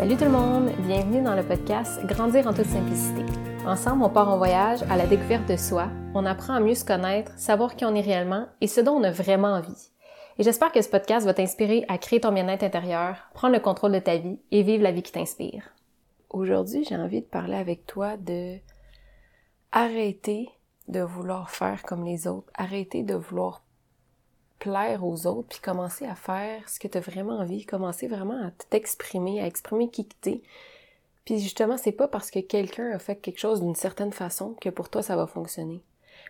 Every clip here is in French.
Salut tout le monde, bienvenue dans le podcast Grandir en toute simplicité. Ensemble, on part en voyage à la découverte de soi, on apprend à mieux se connaître, savoir qui on est réellement et ce dont on a vraiment envie. Et j'espère que ce podcast va t'inspirer à créer ton bien-être intérieur, prendre le contrôle de ta vie et vivre la vie qui t'inspire. Aujourd'hui, j'ai envie de parler avec toi de arrêter de vouloir faire comme les autres, arrêter de vouloir plaire aux autres, puis commencer à faire ce que tu as vraiment envie, commencer vraiment à t'exprimer, à exprimer qui que t'es. Puis justement, c'est pas parce que quelqu'un a fait quelque chose d'une certaine façon que pour toi ça va fonctionner.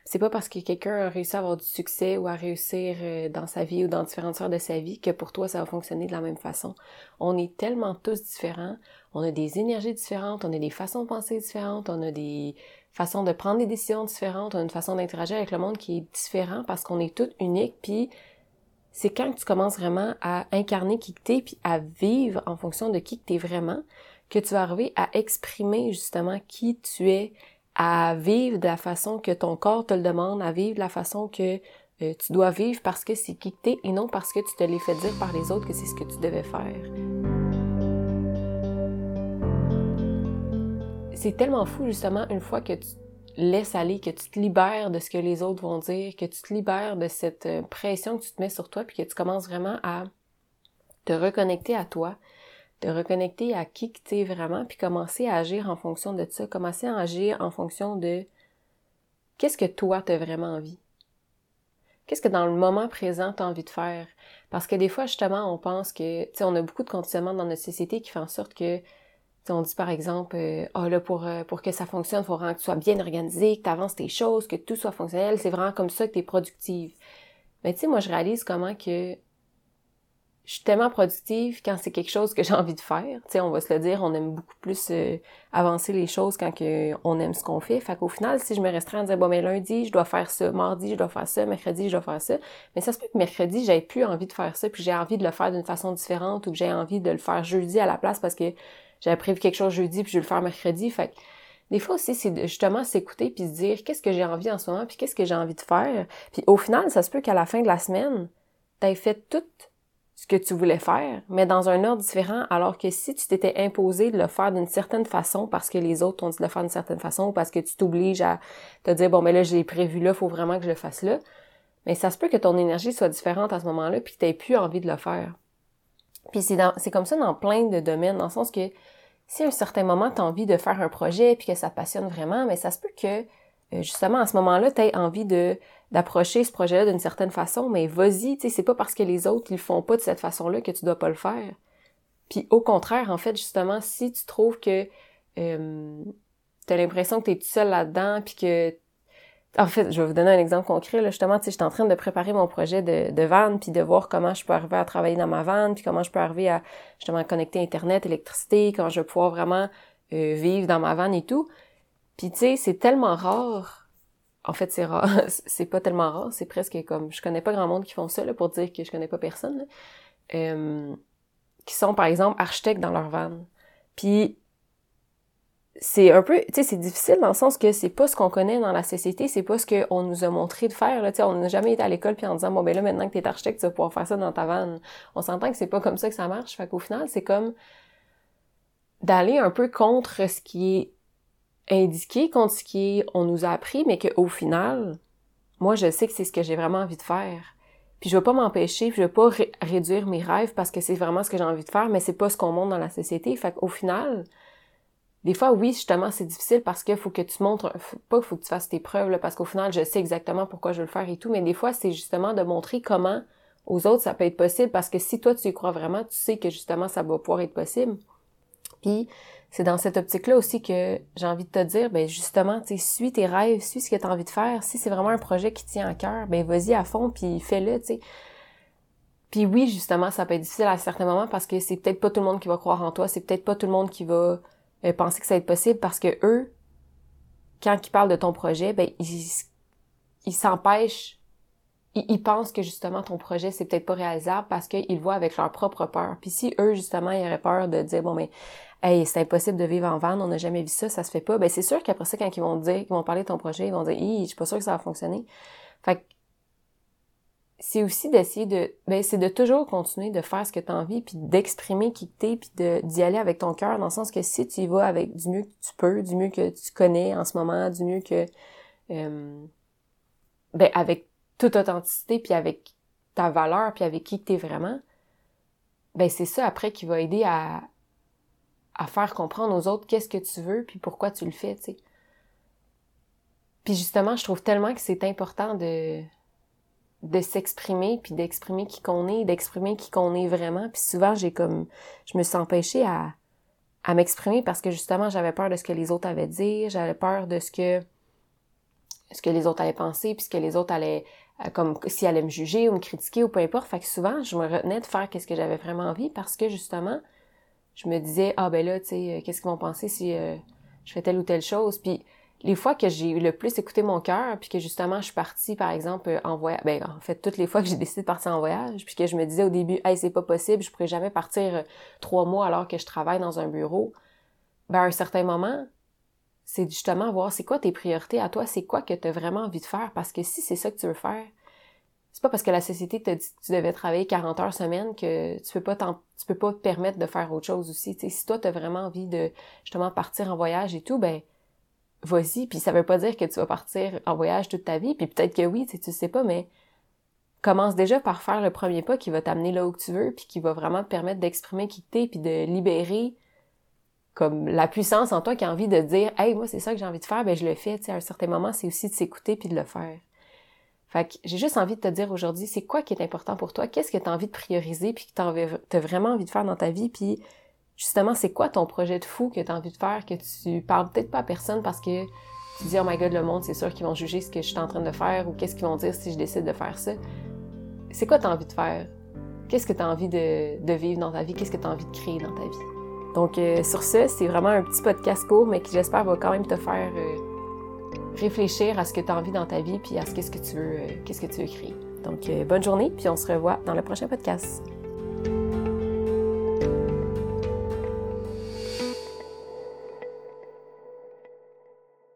C'est pas parce que quelqu'un a réussi à avoir du succès ou à réussir euh, dans sa vie ou dans différentes sphères de sa vie que pour toi ça va fonctionner de la même façon. On est tellement tous différents, on a des énergies différentes, on a des façons de penser différentes, on a des façon de prendre des décisions différentes, une façon d'interagir avec le monde qui est différent parce qu'on est toutes uniques, puis c'est quand tu commences vraiment à incarner qui que t'es, puis à vivre en fonction de qui que t'es vraiment, que tu vas arriver à exprimer justement qui tu es, à vivre de la façon que ton corps te le demande, à vivre de la façon que euh, tu dois vivre parce que c'est qui que t'es et non parce que tu te l'es fait dire par les autres que c'est ce que tu devais faire. c'est tellement fou justement une fois que tu laisses aller, que tu te libères de ce que les autres vont dire, que tu te libères de cette euh, pression que tu te mets sur toi, puis que tu commences vraiment à te reconnecter à toi, te reconnecter à qui tu es vraiment, puis commencer à agir en fonction de ça, commencer à agir en fonction de qu'est-ce que toi tu as vraiment envie. Qu'est-ce que dans le moment présent tu as envie de faire? Parce que des fois, justement, on pense que, tu sais, on a beaucoup de conditionnements dans notre société qui font en sorte que on dit par exemple, ah là, pour, euh, pour que ça fonctionne, il faut vraiment que tu sois bien organisé, que tu avances tes choses, que tout soit fonctionnel. C'est vraiment comme ça que tu es productive. Mais tu sais, moi, je réalise comment que je suis tellement productive quand c'est quelque chose que j'ai envie de faire. Tu sais, on va se le dire, on aime beaucoup plus euh, avancer les choses quand on aime ce qu'on fait. Fait qu'au final, si je me restreins à dire, bon, mais lundi, je dois faire ça, mardi, je dois faire ça, mercredi, je dois faire ça, mais ça se peut que mercredi, j'ai plus envie de faire ça, puis j'ai envie de le faire d'une façon différente ou que j'ai envie de le faire jeudi à la place parce que j'avais prévu quelque chose jeudi puis je vais le faire mercredi. Fait des fois aussi, c'est justement s'écouter puis se dire qu'est-ce que j'ai envie en ce moment puis qu'est-ce que j'ai envie de faire? Puis au final, ça se peut qu'à la fin de la semaine, t'aies fait tout ce que tu voulais faire, mais dans un ordre différent, alors que si tu t'étais imposé de le faire d'une certaine façon parce que les autres t'ont dit de le faire d'une certaine façon ou parce que tu t'obliges à te dire bon mais là j'ai prévu là, faut vraiment que je le fasse là, mais ça se peut que ton énergie soit différente à ce moment-là puis que t'aies plus envie de le faire. Puis c'est comme ça dans plein de domaines, dans le sens que si à un certain moment tu as envie de faire un projet puis que ça passionne vraiment, mais ça se peut que euh, justement à ce moment-là, tu aies envie d'approcher ce projet-là d'une certaine façon, mais vas-y, tu sais, c'est pas parce que les autres ils le font pas de cette façon-là que tu dois pas le faire. Puis au contraire, en fait, justement, si tu trouves que euh, tu as l'impression que tu es tout seul là-dedans puis que en fait, je vais vous donner un exemple concret. Là. Justement, tu j'étais en train de préparer mon projet de, de van, puis de voir comment je peux arriver à travailler dans ma van, puis comment je peux arriver à justement connecter Internet, électricité, comment je vais pouvoir vraiment euh, vivre dans ma van et tout. Puis tu sais, c'est tellement rare. En fait, c'est rare. c'est pas tellement rare. C'est presque comme... Je connais pas grand monde qui font ça, là, pour dire que je connais pas personne. Euh, qui sont, par exemple, architectes dans leur van. Puis c'est un peu, tu sais, c'est difficile dans le sens que c'est pas ce qu'on connaît dans la société, c'est pas ce qu'on nous a montré de faire, là, tu sais, on n'a jamais été à l'école puis en disant, bon, ben là, maintenant que t'es architecte, tu vas pouvoir faire ça dans ta vanne. On s'entend que c'est pas comme ça que ça marche, fait qu'au final, c'est comme d'aller un peu contre ce qui est indiqué, contre ce qui est, on nous a appris, mais qu'au final, moi, je sais que c'est ce que j'ai vraiment envie de faire. Puis je vais pas m'empêcher, puis je vais pas réduire mes rêves parce que c'est vraiment ce que j'ai envie de faire, mais c'est pas ce qu'on montre dans la société. Fait qu'au final, des fois, oui, justement, c'est difficile parce qu'il faut que tu montres, pas qu'il faut que tu fasses tes preuves, parce qu'au final, je sais exactement pourquoi je veux le faire et tout, mais des fois, c'est justement de montrer comment aux autres ça peut être possible, parce que si toi, tu y crois vraiment, tu sais que justement, ça va pouvoir être possible. Puis, c'est dans cette optique-là aussi que j'ai envie de te dire, ben justement, tu suis tes rêves, suis ce que tu as envie de faire. Si c'est vraiment un projet qui tient à cœur, ben vas-y à fond, puis fais-le, tu sais. Puis oui, justement, ça peut être difficile à certains moments parce que c'est peut-être pas tout le monde qui va croire en toi, c'est peut-être pas tout le monde qui va euh, penser que ça va être possible parce que eux, quand ils parlent de ton projet, ben ils s'empêchent, ils, pensent que justement ton projet c'est peut-être pas réalisable parce qu'ils voient avec leur propre peur. Puis si eux justement ils auraient peur de dire bon mais hey c'est impossible de vivre en van, on n'a jamais vu ça, ça se fait pas, ben c'est sûr qu'après ça quand ils vont dire, ils vont parler de ton projet, ils vont dire, je suis pas sûr que ça va fonctionner. Fait que c'est aussi d'essayer de ben c'est de toujours continuer de faire ce que tu as envie puis d'exprimer qui t'es puis de d'y aller avec ton cœur dans le sens que si tu y vas avec du mieux que tu peux, du mieux que tu connais en ce moment, du mieux que euh, ben avec toute authenticité puis avec ta valeur puis avec qui tu es vraiment, ben c'est ça après qui va aider à à faire comprendre aux autres qu'est-ce que tu veux puis pourquoi tu le fais, tu sais. Puis justement, je trouve tellement que c'est important de de s'exprimer puis d'exprimer qui qu'on est, d'exprimer qui qu'on est vraiment. Puis souvent, j'ai comme je me suis empêchée à à m'exprimer parce que justement, j'avais peur de ce que les autres avaient dit, j'avais peur de ce que ce que les autres allaient penser, puis ce que les autres allaient euh, comme s'ils allaient me juger ou me critiquer ou peu importe. Fait que souvent, je me retenais de faire qu'est-ce que j'avais vraiment envie parce que justement, je me disais ah ben là, tu sais, euh, qu'est-ce qu'ils vont penser si euh, je fais telle ou telle chose. Puis les fois que j'ai le plus écouté mon cœur, puis que justement je suis partie, par exemple, en voyage, ben en fait toutes les fois que j'ai décidé de partir en voyage, puis que je me disais au début, hey c'est pas possible, je pourrais jamais partir euh, trois mois alors que je travaille dans un bureau. Ben à un certain moment, c'est justement voir c'est quoi tes priorités à toi, c'est quoi que tu as vraiment envie de faire, parce que si c'est ça que tu veux faire, c'est pas parce que la société t'a dit que tu devais travailler 40 heures semaine que tu peux pas tu peux pas te permettre de faire autre chose aussi. si toi tu as vraiment envie de justement partir en voyage et tout, ben vas-y, puis ça veut pas dire que tu vas partir en voyage toute ta vie, puis peut-être que oui, tu sais, sais pas, mais commence déjà par faire le premier pas qui va t'amener là où tu veux, puis qui va vraiment te permettre d'exprimer qui t'es, puis de libérer comme la puissance en toi qui a envie de dire Hey, moi, c'est ça que j'ai envie de faire, ben je le fais, tu sais, à un certain moment, c'est aussi de s'écouter puis de le faire. Fait que j'ai juste envie de te dire aujourd'hui, c'est quoi qui est important pour toi? Qu'est-ce que tu as envie de prioriser puis que tu as vraiment envie de faire dans ta vie? Puis justement, c'est quoi ton projet de fou que tu as envie de faire, que tu parles peut-être pas à personne parce que tu dis, oh my god, le monde, c'est sûr qu'ils vont juger ce que je suis en train de faire ou qu'est-ce qu'ils vont dire si je décide de faire ça. C'est quoi tu as envie de faire? Qu'est-ce que tu as envie de, vivre dans ta vie? Qu'est-ce que tu as envie de créer dans ta vie? Donc, euh, sur ce, c'est vraiment un petit podcast court, mais qui, j'espère, va quand même te faire euh, réfléchir à ce que tu as envie dans ta vie puis à ce que tu veux, euh, qu'est-ce que tu veux créer. Donc, bonne journée, puis on se revoit dans le prochain podcast.